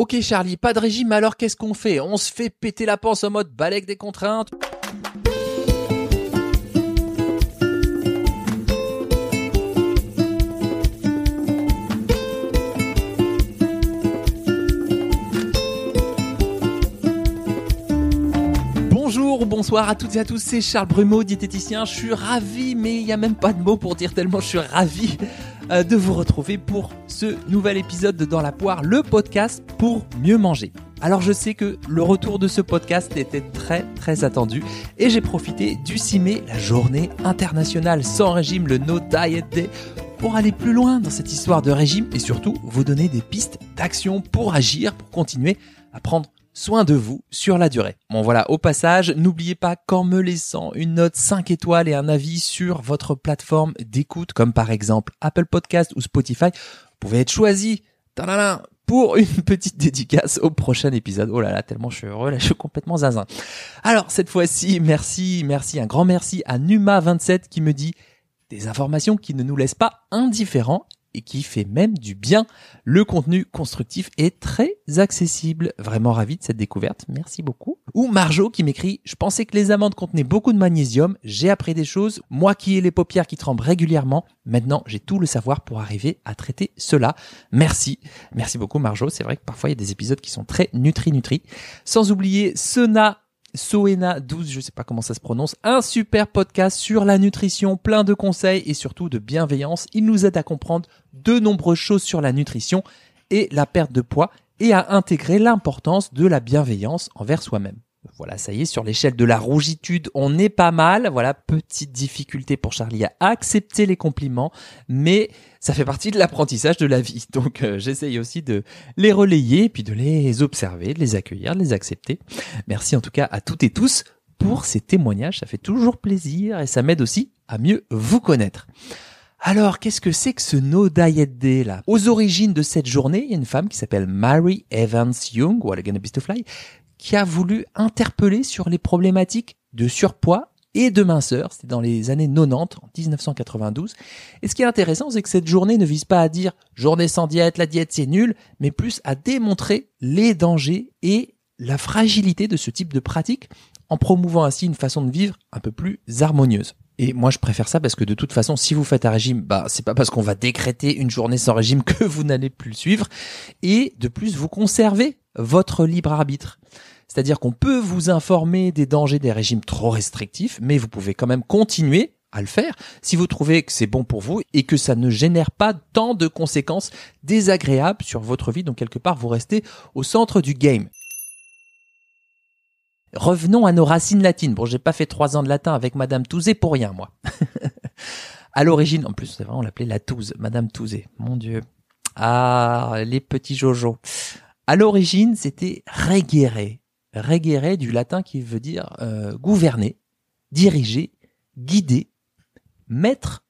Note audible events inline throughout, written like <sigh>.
Ok Charlie, pas de régime, alors qu'est-ce qu'on fait? On se fait péter la panse en mode balèque des contraintes. Bonjour, bonsoir à toutes et à tous, c'est Charles Brumeau, diététicien. Je suis ravi, mais il n'y a même pas de mots pour dire tellement je suis ravi de vous retrouver pour ce nouvel épisode de Dans la poire, le podcast pour mieux manger. Alors je sais que le retour de ce podcast était très très attendu et j'ai profité du 6 mai, la journée internationale sans régime, le No Diet Day, pour aller plus loin dans cette histoire de régime et surtout vous donner des pistes d'action pour agir, pour continuer à prendre soin de vous sur la durée. Bon voilà, au passage, n'oubliez pas qu'en me laissant une note 5 étoiles et un avis sur votre plateforme d'écoute, comme par exemple Apple Podcast ou Spotify, vous pouvez être choisi pour une <laughs> petite dédicace au prochain épisode. Oh là là, tellement je suis heureux, là je suis complètement zinzin. Alors cette fois-ci, merci, merci, un grand merci à Numa27 qui me dit des informations qui ne nous laissent pas indifférents et qui fait même du bien. Le contenu constructif est très accessible. Vraiment ravi de cette découverte. Merci beaucoup. Ou Marjo qui m'écrit, je pensais que les amandes contenaient beaucoup de magnésium. J'ai appris des choses. Moi qui ai les paupières qui tremblent régulièrement. Maintenant, j'ai tout le savoir pour arriver à traiter cela. Merci. Merci beaucoup Marjo. C'est vrai que parfois il y a des épisodes qui sont très nutri-nutri. Sans oublier Sena Soena12, je ne sais pas comment ça se prononce, un super podcast sur la nutrition, plein de conseils et surtout de bienveillance. Il nous aide à comprendre de nombreuses choses sur la nutrition et la perte de poids et à intégrer l'importance de la bienveillance envers soi-même. Voilà, ça y est, sur l'échelle de la rougitude, on est pas mal. Voilà, petite difficulté pour Charlie à accepter les compliments, mais ça fait partie de l'apprentissage de la vie. <laughs> Donc euh, j'essaye aussi de les relayer, puis de les observer, de les accueillir, de les accepter. Merci en tout cas à toutes et tous pour ces témoignages, ça fait toujours plaisir et ça m'aide aussi à mieux vous connaître. Alors, qu'est-ce que c'est que ce No Diet Day là? Aux origines de cette journée, il y a une femme qui s'appelle Mary Evans Young, ou Again a Fly, qui a voulu interpeller sur les problématiques de surpoids et de minceur. C'était dans les années 90, en 1992. Et ce qui est intéressant, c'est que cette journée ne vise pas à dire journée sans diète, la diète c'est nul, mais plus à démontrer les dangers et la fragilité de ce type de pratique en promouvant ainsi une façon de vivre un peu plus harmonieuse. Et moi, je préfère ça parce que de toute façon, si vous faites un régime, bah, c'est pas parce qu'on va décréter une journée sans régime que vous n'allez plus le suivre. Et de plus, vous conservez votre libre arbitre. C'est-à-dire qu'on peut vous informer des dangers des régimes trop restrictifs, mais vous pouvez quand même continuer à le faire si vous trouvez que c'est bon pour vous et que ça ne génère pas tant de conséquences désagréables sur votre vie. Donc quelque part, vous restez au centre du game. Revenons à nos racines latines. Bon, j'ai pas fait trois ans de latin avec Madame Touzé pour rien, moi. <laughs> à l'origine, en plus, c'est vrai, on l'appelait la Touze, Madame Touzé. Mon Dieu. Ah, les petits Jojo. À l'origine, c'était regere. Regere du latin qui veut dire euh, gouverner, diriger, guider, mettre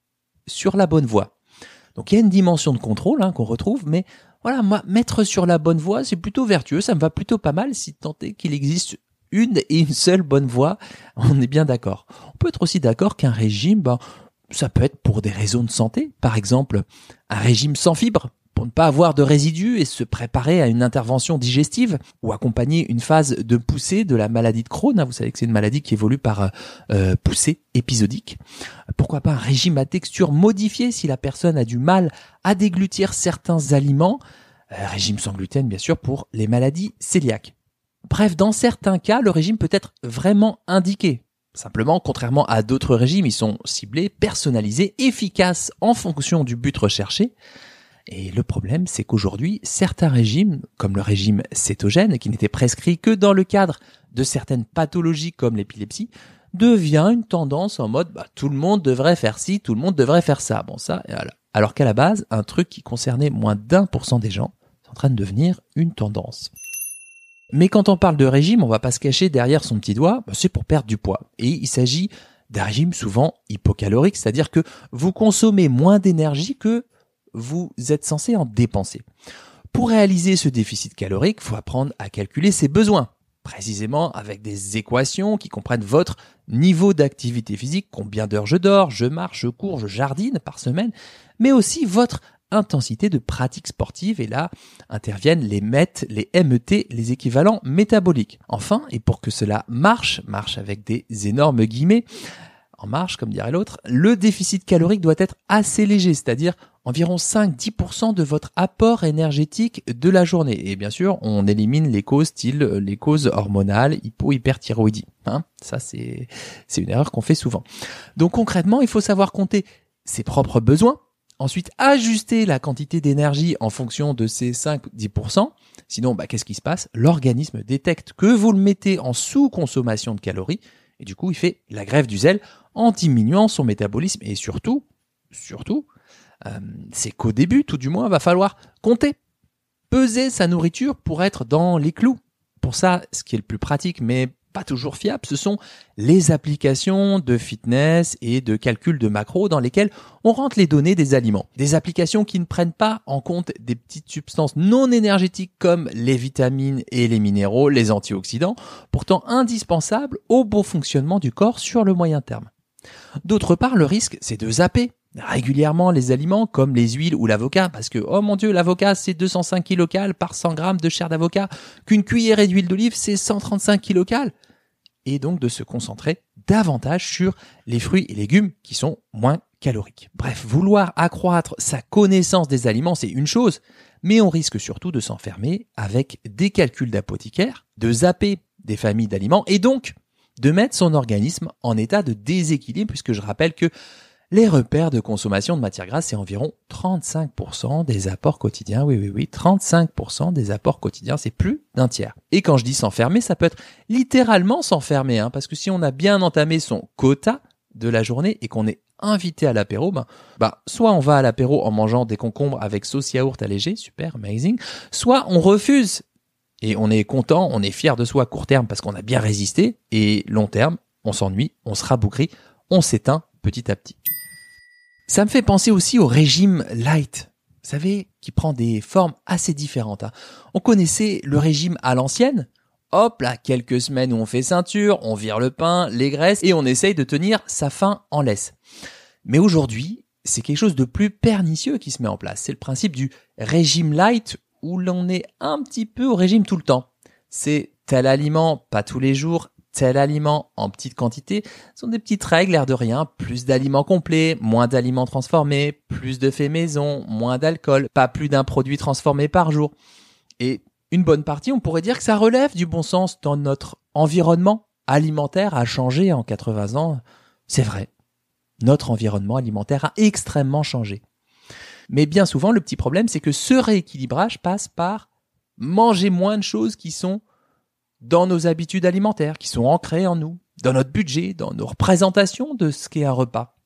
sur la bonne voie. Donc il y a une dimension de contrôle hein, qu'on retrouve, mais voilà, moi, mettre sur la bonne voie, c'est plutôt vertueux, ça me va plutôt pas mal si tant est qu'il existe une et une seule bonne voie, on est bien d'accord. On peut être aussi d'accord qu'un régime, ben, ça peut être pour des raisons de santé. Par exemple, un régime sans fibres, pour ne pas avoir de résidus et se préparer à une intervention digestive ou accompagner une phase de poussée de la maladie de Crohn. Hein, vous savez que c'est une maladie qui évolue par euh, poussée épisodique. Pourquoi pas un régime à texture modifiée si la personne a du mal à déglutir certains aliments? Euh, régime sans gluten, bien sûr, pour les maladies cœliaques. Bref, dans certains cas, le régime peut être vraiment indiqué. Simplement, contrairement à d'autres régimes, ils sont ciblés, personnalisés, efficaces en fonction du but recherché. Et le problème, c'est qu'aujourd'hui, certains régimes, comme le régime cétogène, qui n'était prescrit que dans le cadre de certaines pathologies comme l'épilepsie, devient une tendance en mode bah, tout le monde devrait faire ci, tout le monde devrait faire ça. Bon, ça, alors qu'à la base, un truc qui concernait moins d'un pour cent des gens, est en train de devenir une tendance. Mais quand on parle de régime, on va pas se cacher derrière son petit doigt, bah, c'est pour perdre du poids. Et il s'agit d'un régime souvent hypocalorique, c'est-à-dire que vous consommez moins d'énergie que vous êtes censé en dépenser. Pour réaliser ce déficit calorique, il faut apprendre à calculer ses besoins, précisément avec des équations qui comprennent votre niveau d'activité physique, combien d'heures je dors, je marche, je cours, je jardine par semaine, mais aussi votre intensité de pratique sportive et là interviennent les MET, les MET, les équivalents métaboliques. Enfin, et pour que cela marche, marche avec des énormes guillemets, en marche comme dirait l'autre, le déficit calorique doit être assez léger, c'est-à-dire environ 5-10% de votre apport énergétique de la journée. Et bien sûr, on élimine les causes style les causes hormonales, hypo-hyperthyroïdie. Hein Ça, c'est, une erreur qu'on fait souvent. Donc concrètement, il faut savoir compter ses propres besoins, ensuite ajuster la quantité d'énergie en fonction de ces 5-10%. Sinon, bah, qu'est-ce qui se passe? L'organisme détecte que vous le mettez en sous-consommation de calories, et du coup, il fait la grève du zèle en diminuant son métabolisme, et surtout, surtout, euh, c'est qu'au début, tout du moins, va falloir compter, peser sa nourriture pour être dans les clous. Pour ça, ce qui est le plus pratique, mais pas toujours fiable, ce sont les applications de fitness et de calcul de macros dans lesquelles on rentre les données des aliments. Des applications qui ne prennent pas en compte des petites substances non énergétiques comme les vitamines et les minéraux, les antioxydants, pourtant indispensables au bon fonctionnement du corps sur le moyen terme. D'autre part, le risque, c'est de zapper régulièrement les aliments comme les huiles ou l'avocat parce que oh mon dieu l'avocat c'est 205 kcal par 100 grammes de chair d'avocat qu'une cuillerée d'huile d'olive c'est 135 kcal et donc de se concentrer davantage sur les fruits et légumes qui sont moins caloriques. Bref, vouloir accroître sa connaissance des aliments c'est une chose, mais on risque surtout de s'enfermer avec des calculs d'apothicaire, de zapper des familles d'aliments et donc de mettre son organisme en état de déséquilibre puisque je rappelle que les repères de consommation de matière grasse, c'est environ 35% des apports quotidiens. Oui, oui, oui, 35% des apports quotidiens, c'est plus d'un tiers. Et quand je dis s'enfermer, ça peut être littéralement s'enfermer, hein, parce que si on a bien entamé son quota de la journée et qu'on est invité à l'apéro, ben, bah, soit on va à l'apéro en mangeant des concombres avec sauce yaourt allégé, super, amazing, soit on refuse et on est content, on est fier de soi à court terme parce qu'on a bien résisté, et long terme, on s'ennuie, on se rabougrit, on s'éteint petit à petit. Ça me fait penser aussi au régime light. Vous savez, qui prend des formes assez différentes. Hein. On connaissait le régime à l'ancienne. Hop là, quelques semaines où on fait ceinture, on vire le pain, les graisses et on essaye de tenir sa faim en laisse. Mais aujourd'hui, c'est quelque chose de plus pernicieux qui se met en place. C'est le principe du régime light où l'on est un petit peu au régime tout le temps. C'est tel aliment, pas tous les jours, tel aliment en petite quantité sont des petites règles, l'air de rien, plus d'aliments complets, moins d'aliments transformés, plus de faits maison, moins d'alcool, pas plus d'un produit transformé par jour. Et une bonne partie, on pourrait dire que ça relève du bon sens dans notre environnement alimentaire a changé en 80 ans. C'est vrai. Notre environnement alimentaire a extrêmement changé. Mais bien souvent, le petit problème, c'est que ce rééquilibrage passe par manger moins de choses qui sont dans nos habitudes alimentaires, qui sont ancrées en nous, dans notre budget, dans nos représentations de ce qu'est un repas.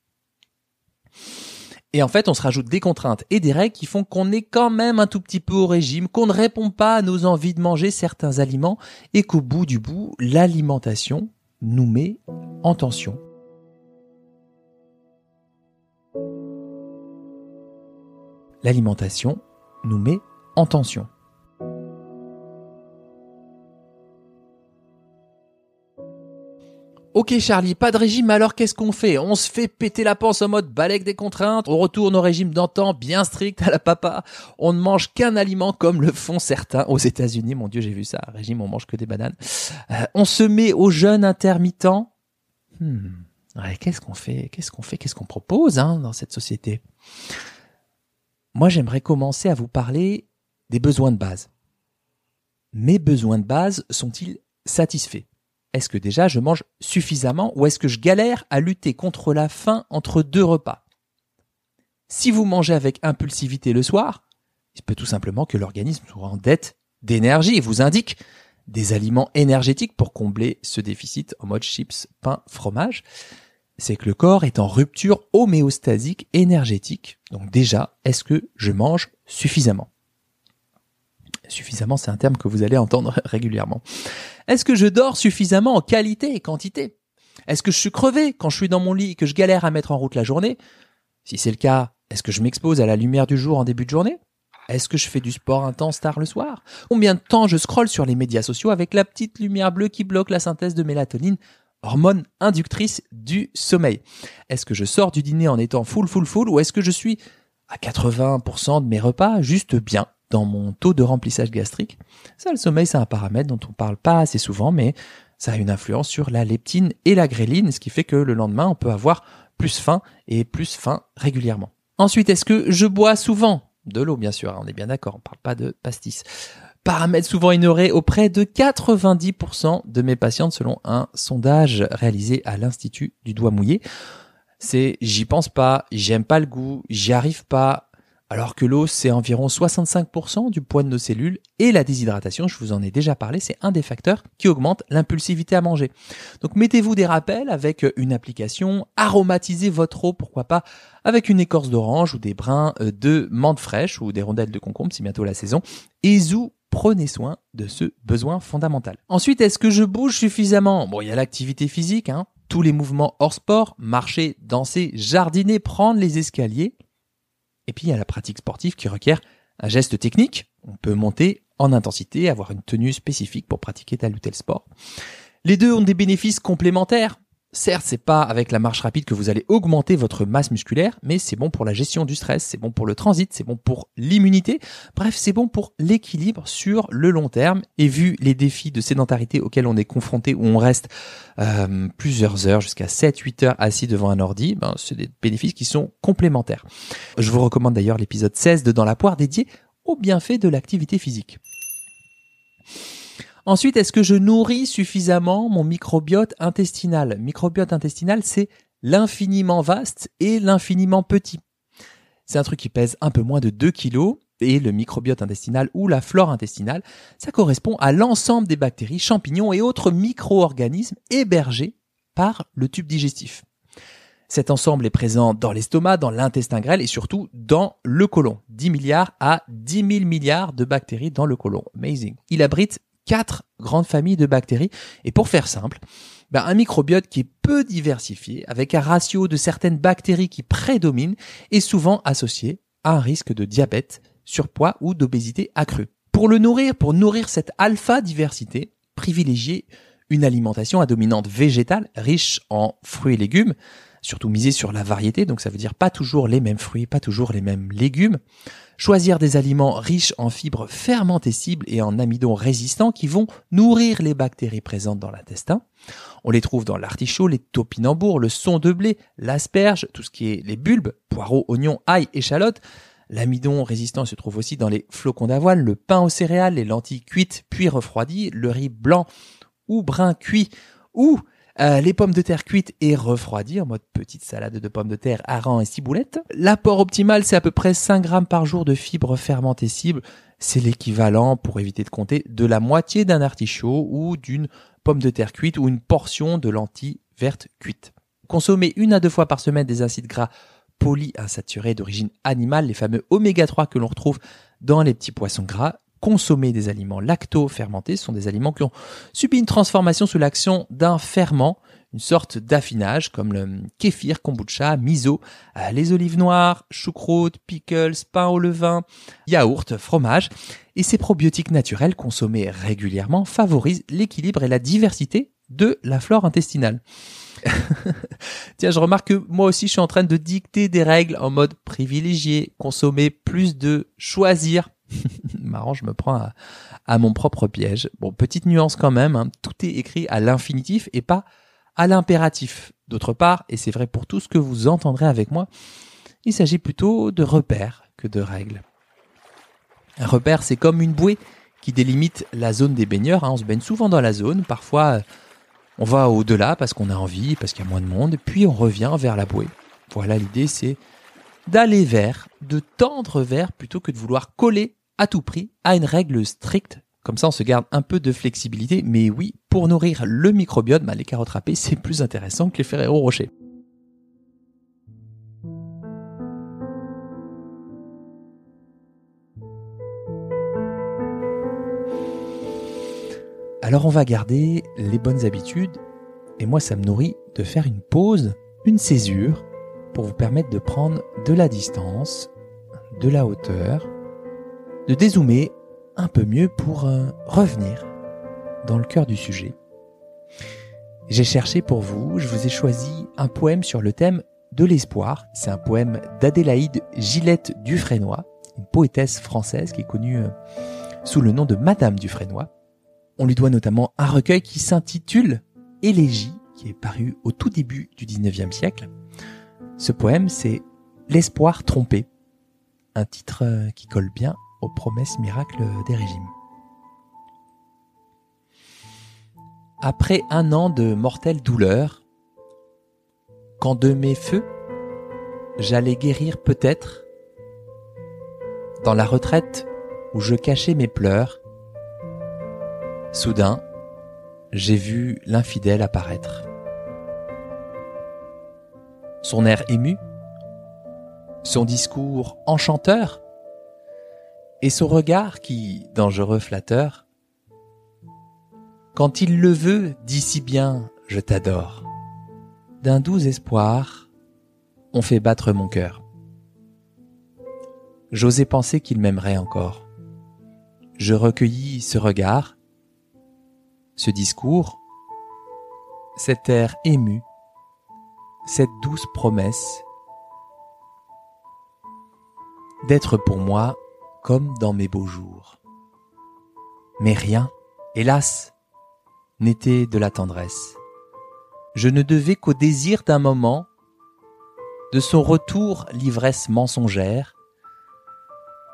Et en fait, on se rajoute des contraintes et des règles qui font qu'on est quand même un tout petit peu au régime, qu'on ne répond pas à nos envies de manger certains aliments et qu'au bout du bout, l'alimentation nous met en tension. L'alimentation nous met en tension. Ok Charlie, pas de régime, alors qu'est-ce qu'on fait? On se fait péter la panse en mode balèque des contraintes, on retourne au régime d'antan bien strict à la papa, on ne mange qu'un aliment comme le font certains aux États-Unis, mon dieu j'ai vu ça, régime on mange que des bananes. Euh, on se met au jeûne intermittent. Hmm. qu'est-ce qu'on fait? Qu'est-ce qu'on fait? Qu'est-ce qu'on propose hein, dans cette société? Moi j'aimerais commencer à vous parler des besoins de base. Mes besoins de base sont-ils satisfaits? Est-ce que déjà je mange suffisamment ou est-ce que je galère à lutter contre la faim entre deux repas? Si vous mangez avec impulsivité le soir, il peut tout simplement que l'organisme soit en dette d'énergie et vous indique des aliments énergétiques pour combler ce déficit en mode chips, pain, fromage. C'est que le corps est en rupture homéostasique énergétique. Donc déjà, est-ce que je mange suffisamment? Suffisamment, c'est un terme que vous allez entendre <laughs> régulièrement. Est-ce que je dors suffisamment en qualité et quantité? Est-ce que je suis crevé quand je suis dans mon lit et que je galère à mettre en route la journée? Si c'est le cas, est-ce que je m'expose à la lumière du jour en début de journée? Est-ce que je fais du sport intense tard le soir? Combien de temps je scrolle sur les médias sociaux avec la petite lumière bleue qui bloque la synthèse de mélatonine hormone inductrice du sommeil? Est-ce que je sors du dîner en étant full, full, full ou est-ce que je suis à 80% de mes repas juste bien? Dans mon taux de remplissage gastrique. Ça, le sommeil, c'est un paramètre dont on parle pas assez souvent, mais ça a une influence sur la leptine et la gréline, ce qui fait que le lendemain, on peut avoir plus faim et plus faim régulièrement. Ensuite, est-ce que je bois souvent? De l'eau, bien sûr, hein, on est bien d'accord, on parle pas de pastis. Paramètre souvent ignoré auprès de 90% de mes patientes selon un sondage réalisé à l'Institut du doigt mouillé. C'est j'y pense pas, j'aime pas le goût, j'y arrive pas, alors que l'eau, c'est environ 65% du poids de nos cellules et la déshydratation, je vous en ai déjà parlé, c'est un des facteurs qui augmente l'impulsivité à manger. Donc mettez-vous des rappels avec une application, aromatisez votre eau, pourquoi pas, avec une écorce d'orange ou des brins euh, de menthe fraîche ou des rondelles de concombre, c'est bientôt la saison, et zou prenez soin de ce besoin fondamental. Ensuite, est-ce que je bouge suffisamment? Bon, il y a l'activité physique, hein, tous les mouvements hors sport, marcher, danser, jardiner, prendre les escaliers, et puis il y a la pratique sportive qui requiert un geste technique. On peut monter en intensité, avoir une tenue spécifique pour pratiquer tel ou tel sport. Les deux ont des bénéfices complémentaires. Certes, c'est pas avec la marche rapide que vous allez augmenter votre masse musculaire, mais c'est bon pour la gestion du stress, c'est bon pour le transit, c'est bon pour l'immunité. Bref, c'est bon pour l'équilibre sur le long terme. Et vu les défis de sédentarité auxquels on est confronté, où on reste euh, plusieurs heures, jusqu'à 7-8 heures assis devant un ordi, ben, c'est des bénéfices qui sont complémentaires. Je vous recommande d'ailleurs l'épisode 16 de Dans la poire dédié aux bienfaits de l'activité physique. Ensuite, est-ce que je nourris suffisamment mon microbiote intestinal? Microbiote intestinal, c'est l'infiniment vaste et l'infiniment petit. C'est un truc qui pèse un peu moins de 2 kilos et le microbiote intestinal ou la flore intestinale, ça correspond à l'ensemble des bactéries, champignons et autres micro-organismes hébergés par le tube digestif. Cet ensemble est présent dans l'estomac, dans l'intestin grêle et surtout dans le côlon. 10 milliards à 10 000 milliards de bactéries dans le côlon. Amazing. Il abrite quatre grandes familles de bactéries. Et pour faire simple, ben, un microbiote qui est peu diversifié, avec un ratio de certaines bactéries qui prédominent, est souvent associé à un risque de diabète, surpoids ou d'obésité accrue. Pour le nourrir, pour nourrir cette alpha diversité, privilégiez une alimentation à dominante végétale riche en fruits et légumes, surtout miser sur la variété, donc ça veut dire pas toujours les mêmes fruits, pas toujours les mêmes légumes. Choisir des aliments riches en fibres fermentescibles et en amidon résistants qui vont nourrir les bactéries présentes dans l'intestin. On les trouve dans l'artichaut, les topinambours, le son de blé, l'asperge, tout ce qui est les bulbes, poireaux, oignons, ail, échalotes. L'amidon résistant se trouve aussi dans les flocons d'avoine, le pain aux céréales, les lentilles cuites puis refroidies, le riz blanc ou brun cuit ou euh, les pommes de terre cuites et refroidies en mode petite salade de pommes de terre, hareng et ciboulette. L'apport optimal, c'est à peu près 5 grammes par jour de fibres fermentescibles. C'est l'équivalent, pour éviter de compter, de la moitié d'un artichaut ou d'une pomme de terre cuite ou une portion de lentilles vertes cuites. Consommer une à deux fois par semaine des acides gras polyinsaturés d'origine animale, les fameux oméga 3 que l'on retrouve dans les petits poissons gras, consommer des aliments lacto-fermentés. Ce sont des aliments qui ont subi une transformation sous l'action d'un ferment, une sorte d'affinage comme le kéfir, kombucha, miso, euh, les olives noires, choucroute, pickles, pain au levain, yaourt, fromage. Et ces probiotiques naturels consommés régulièrement favorisent l'équilibre et la diversité de la flore intestinale. <laughs> Tiens, je remarque que moi aussi je suis en train de dicter des règles en mode privilégié, consommer plus de choisir <laughs> Marrant, je me prends à, mon propre piège. Bon, petite nuance quand même, hein. tout est écrit à l'infinitif et pas à l'impératif. D'autre part, et c'est vrai pour tout ce que vous entendrez avec moi, il s'agit plutôt de repères que de règles. Un repère, c'est comme une bouée qui délimite la zone des baigneurs. Hein. On se baigne souvent dans la zone, parfois on va au-delà parce qu'on a envie, parce qu'il y a moins de monde, puis on revient vers la bouée. Voilà, l'idée c'est d'aller vers, de tendre vers plutôt que de vouloir coller à tout prix à une règle stricte. Comme ça, on se garde un peu de flexibilité. Mais oui, pour nourrir le microbiote, bah, les carottes râpées, c'est plus intéressant que les Ferrero Rocher. Alors on va garder les bonnes habitudes. Et moi, ça me nourrit de faire une pause, une césure, pour vous permettre de prendre de la distance, de la hauteur, de dézoomer un peu mieux pour euh, revenir dans le cœur du sujet. J'ai cherché pour vous, je vous ai choisi un poème sur le thème de l'espoir. C'est un poème d'Adélaïde Gillette Dufresnoy, une poétesse française qui est connue euh, sous le nom de Madame Dufresnoy. On lui doit notamment un recueil qui s'intitule Élégie, qui est paru au tout début du 19e siècle. Ce poème, c'est L'espoir trompé, un titre euh, qui colle bien aux promesses miracles des régimes. Après un an de mortelles douleurs, quand de mes feux, j'allais guérir peut-être, dans la retraite où je cachais mes pleurs, soudain, j'ai vu l'infidèle apparaître. Son air ému, son discours enchanteur, et son regard qui, dangereux flatteur, quand il le veut, dit si bien, je t'adore. D'un doux espoir, on fait battre mon cœur. J'osais penser qu'il m'aimerait encore. Je recueillis ce regard, ce discours, cet air ému, cette douce promesse d'être pour moi comme dans mes beaux jours. Mais rien, hélas, n'était de la tendresse. Je ne devais qu'au désir d'un moment, de son retour l'ivresse mensongère,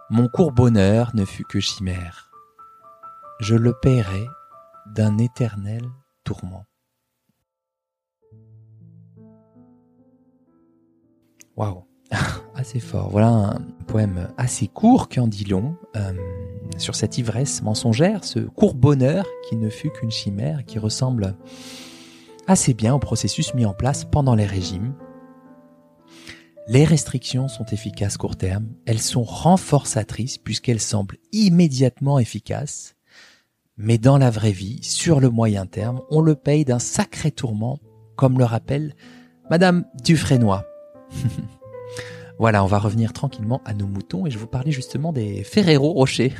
mon court bonheur ne fut que chimère. Je le paierai d'un éternel tourment. Waouh <laughs> assez fort. Voilà un poème assez court qui en dit long euh, sur cette ivresse mensongère, ce court bonheur qui ne fut qu'une chimère, qui ressemble assez bien au processus mis en place pendant les régimes. Les restrictions sont efficaces court terme, elles sont renforçatrices puisqu'elles semblent immédiatement efficaces, mais dans la vraie vie, sur le moyen terme, on le paye d'un sacré tourment, comme le rappelle Madame Dufresnoy. <laughs> Voilà, on va revenir tranquillement à nos moutons et je vous parlais justement des Ferrero Rocher.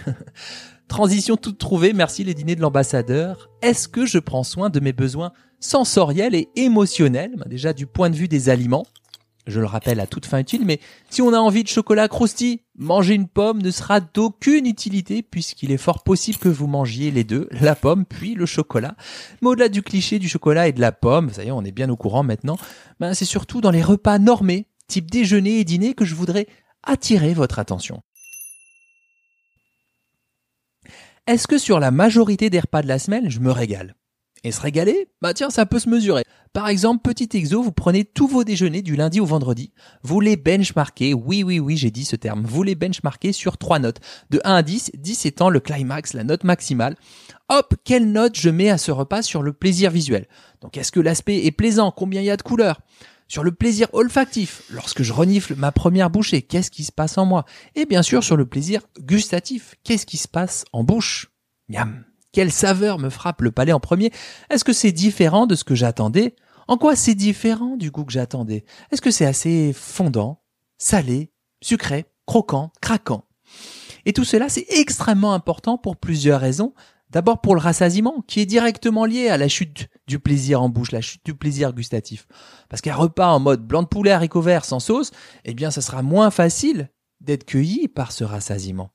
<laughs> Transition toute trouvée, merci les dîners de l'ambassadeur. Est-ce que je prends soin de mes besoins sensoriels et émotionnels? Déjà du point de vue des aliments, je le rappelle à toute fin utile, mais si on a envie de chocolat croustille, manger une pomme ne sera d'aucune utilité puisqu'il est fort possible que vous mangiez les deux, la pomme puis le chocolat. Mais au-delà du cliché du chocolat et de la pomme, ça y est, on est bien au courant maintenant, ben c'est surtout dans les repas normés type déjeuner et dîner que je voudrais attirer votre attention. Est-ce que sur la majorité des repas de la semaine, je me régale? Et se régaler Bah tiens, ça peut se mesurer. Par exemple, petit exo, vous prenez tous vos déjeuners du lundi au vendredi, vous les benchmarkez, oui oui oui j'ai dit ce terme, vous les benchmarkez sur trois notes, de 1 à 10, 10 étant le climax, la note maximale. Hop, quelle note je mets à ce repas sur le plaisir visuel? Donc est-ce que l'aspect est plaisant? Combien il y a de couleurs? Sur le plaisir olfactif, lorsque je renifle ma première bouchée, qu'est-ce qui se passe en moi? Et bien sûr sur le plaisir gustatif, qu'est-ce qui se passe en bouche? Miam Quelle saveur me frappe le palais en premier? Est-ce que c'est différent de ce que j'attendais? En quoi c'est différent du goût que j'attendais? Est-ce que c'est assez fondant, salé, sucré, croquant, craquant? Et tout cela, c'est extrêmement important pour plusieurs raisons, D'abord pour le rassasiement, qui est directement lié à la chute du plaisir en bouche, la chute du plaisir gustatif. Parce qu'un repas en mode blanc de poulet haricot vert sans sauce, eh bien, ça sera moins facile d'être cueilli par ce rassasiement.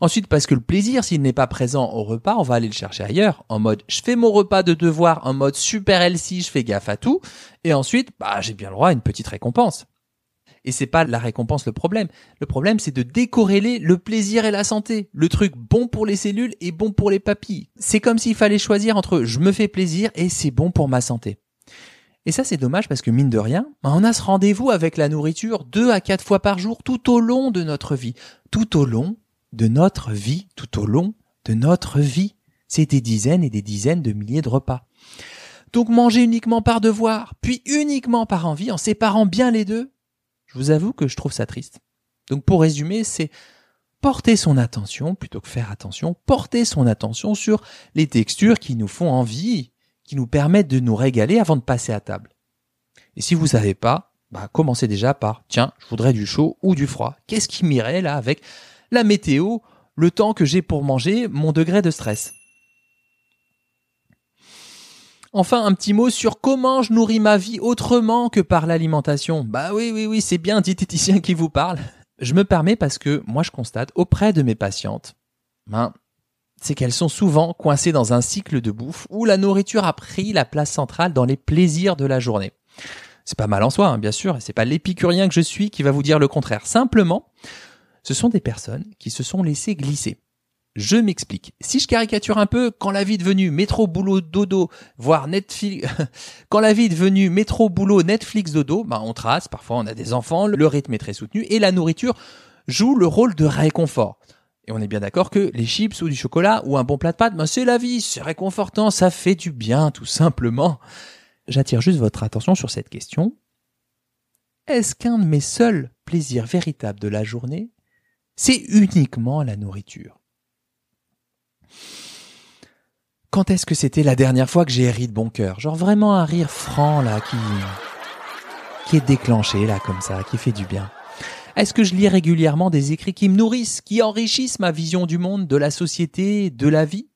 Ensuite, parce que le plaisir, s'il n'est pas présent au repas, on va aller le chercher ailleurs, en mode je fais mon repas de devoir, en mode super healthy, je fais gaffe à tout, et ensuite, bah, j'ai bien le droit à une petite récompense. Et c'est pas la récompense le problème. Le problème, c'est de décorréler le plaisir et la santé. Le truc bon pour les cellules et bon pour les papilles. C'est comme s'il fallait choisir entre je me fais plaisir et c'est bon pour ma santé. Et ça, c'est dommage parce que mine de rien, on a ce rendez-vous avec la nourriture deux à quatre fois par jour tout au long de notre vie. Tout au long de notre vie. Tout au long de notre vie. C'est des dizaines et des dizaines de milliers de repas. Donc manger uniquement par devoir, puis uniquement par envie, en séparant bien les deux, je vous avoue que je trouve ça triste. Donc pour résumer, c'est porter son attention, plutôt que faire attention, porter son attention sur les textures qui nous font envie, qui nous permettent de nous régaler avant de passer à table. Et si vous savez pas, bah commencez déjà par tiens, je voudrais du chaud ou du froid. Qu'est-ce qui m'irait là avec la météo, le temps que j'ai pour manger, mon degré de stress Enfin, un petit mot sur comment je nourris ma vie autrement que par l'alimentation. Bah oui, oui, oui, c'est bien un diététicien qui vous parle. Je me permets parce que moi je constate auprès de mes patientes, ben, c'est qu'elles sont souvent coincées dans un cycle de bouffe où la nourriture a pris la place centrale dans les plaisirs de la journée. C'est pas mal en soi, hein, bien sûr, c'est pas l'épicurien que je suis qui va vous dire le contraire. Simplement, ce sont des personnes qui se sont laissées glisser. Je m'explique. Si je caricature un peu, quand la vie est devenue métro, boulot, dodo, voire Netflix, <laughs> quand la vie devenue métro, boulot, Netflix, dodo, bah on trace, parfois on a des enfants, le rythme est très soutenu, et la nourriture joue le rôle de réconfort. Et on est bien d'accord que les chips ou du chocolat ou un bon plat de pâtes, ben c'est la vie, c'est réconfortant, ça fait du bien, tout simplement. J'attire juste votre attention sur cette question. Est-ce qu'un de mes seuls plaisirs véritables de la journée, c'est uniquement la nourriture. Quand est-ce que c'était la dernière fois que j'ai ri de bon cœur? Genre vraiment un rire franc là qui qui est déclenché là comme ça, qui fait du bien. Est-ce que je lis régulièrement des écrits qui me nourrissent, qui enrichissent ma vision du monde, de la société, de la vie?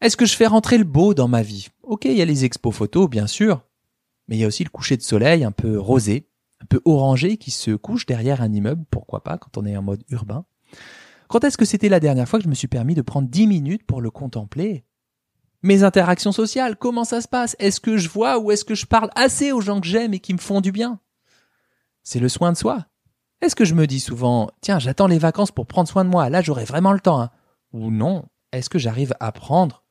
Est-ce que je fais rentrer le beau dans ma vie? Ok, il y a les expos photos, bien sûr, mais il y a aussi le coucher de soleil un peu rosé, un peu orangé qui se couche derrière un immeuble, pourquoi pas, quand on est en mode urbain. Quand est-ce que c'était la dernière fois que je me suis permis de prendre 10 minutes pour le contempler? Mes interactions sociales, comment ça se passe? Est-ce que je vois ou est-ce que je parle assez aux gens que j'aime et qui me font du bien? C'est le soin de soi. Est-ce que je me dis souvent, tiens, j'attends les vacances pour prendre soin de moi, là j'aurai vraiment le temps, hein. Ou non, est-ce que j'arrive à prendre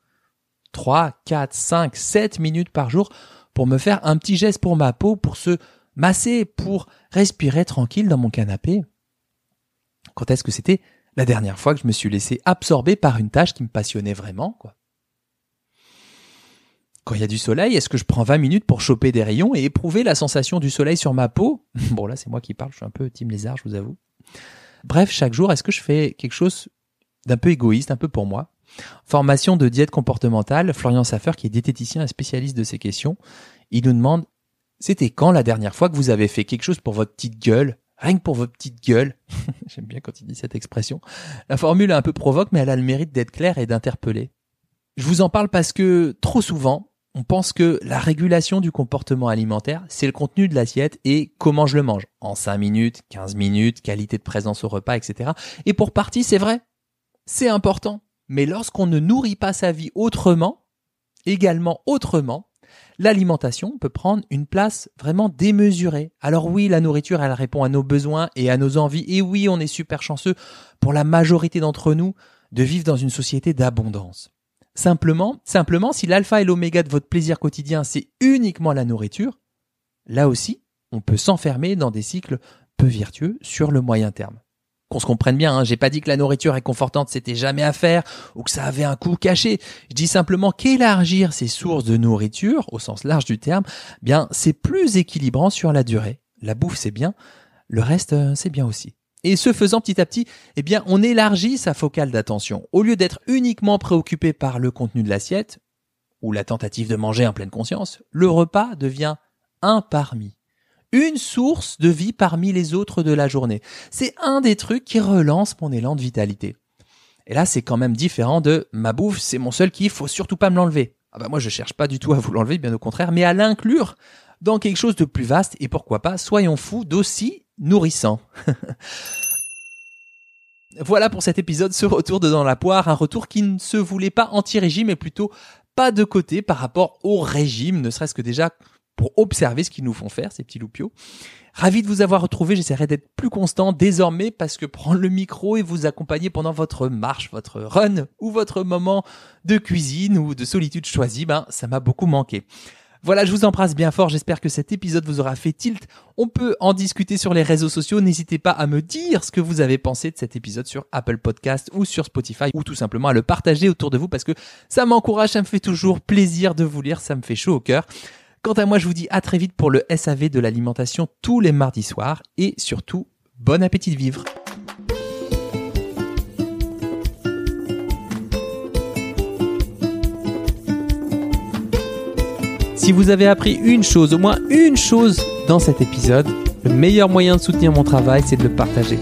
3, 4, 5, 7 minutes par jour pour me faire un petit geste pour ma peau, pour se masser, pour respirer tranquille dans mon canapé. Quand est-ce que c'était la dernière fois que je me suis laissé absorber par une tâche qui me passionnait vraiment, quoi? Quand il y a du soleil, est-ce que je prends 20 minutes pour choper des rayons et éprouver la sensation du soleil sur ma peau? <laughs> Bon là c'est moi qui parle, je suis un peu team lézard, je vous avoue. Bref, chaque jour, est-ce que je fais quelque chose d'un peu égoïste, un peu pour moi? Formation de diète comportementale, Florian Saffer, qui est diététicien et spécialiste de ces questions, il nous demande c'était quand la dernière fois que vous avez fait quelque chose pour votre petite gueule? Rien que pour votre petite gueule. <laughs> J'aime bien quand il dit cette expression. La formule est un peu provoque, mais elle a le mérite d'être claire et d'interpeller. Je vous en parle parce que trop souvent, on pense que la régulation du comportement alimentaire, c'est le contenu de l'assiette et comment je le mange. En 5 minutes, 15 minutes, qualité de présence au repas, etc. Et pour partie, c'est vrai. C'est important. Mais lorsqu'on ne nourrit pas sa vie autrement, également autrement, l'alimentation peut prendre une place vraiment démesurée. Alors oui, la nourriture, elle répond à nos besoins et à nos envies. Et oui, on est super chanceux pour la majorité d'entre nous de vivre dans une société d'abondance. Simplement, simplement, si l'alpha et l'oméga de votre plaisir quotidien, c'est uniquement la nourriture, là aussi, on peut s'enfermer dans des cycles peu vertueux sur le moyen terme. Qu'on se comprenne bien, hein, j'ai pas dit que la nourriture réconfortante c'était jamais à faire ou que ça avait un coût caché. Je dis simplement qu'élargir ses sources de nourriture, au sens large du terme, bien c'est plus équilibrant sur la durée. La bouffe c'est bien, le reste euh, c'est bien aussi. Et ce faisant petit à petit, eh bien, on élargit sa focale d'attention. Au lieu d'être uniquement préoccupé par le contenu de l'assiette, ou la tentative de manger en pleine conscience, le repas devient un parmi. Une source de vie parmi les autres de la journée. C'est un des trucs qui relance mon élan de vitalité. Et là, c'est quand même différent de ma bouffe, c'est mon seul kiff, faut surtout pas me l'enlever. Ah bah moi, je cherche pas du tout à vous l'enlever, bien au contraire, mais à l'inclure dans quelque chose de plus vaste et pourquoi pas, soyons fous, d'aussi nourrissant. <laughs> voilà pour cet épisode, ce retour de Dans la poire, un retour qui ne se voulait pas anti-régime, mais plutôt pas de côté par rapport au régime, ne serait-ce que déjà pour observer ce qu'ils nous font faire, ces petits loupiaux. Ravi de vous avoir retrouvé, j'essaierai d'être plus constant désormais parce que prendre le micro et vous accompagner pendant votre marche, votre run ou votre moment de cuisine ou de solitude choisi, ben, ça m'a beaucoup manqué. Voilà, je vous embrasse bien fort. J'espère que cet épisode vous aura fait tilt. On peut en discuter sur les réseaux sociaux. N'hésitez pas à me dire ce que vous avez pensé de cet épisode sur Apple Podcast ou sur Spotify ou tout simplement à le partager autour de vous parce que ça m'encourage, ça me fait toujours plaisir de vous lire, ça me fait chaud au cœur. Quant à moi, je vous dis à très vite pour le SAV de l'alimentation tous les mardis soirs et surtout, bon appétit de vivre. Si vous avez appris une chose, au moins une chose dans cet épisode, le meilleur moyen de soutenir mon travail, c'est de le partager.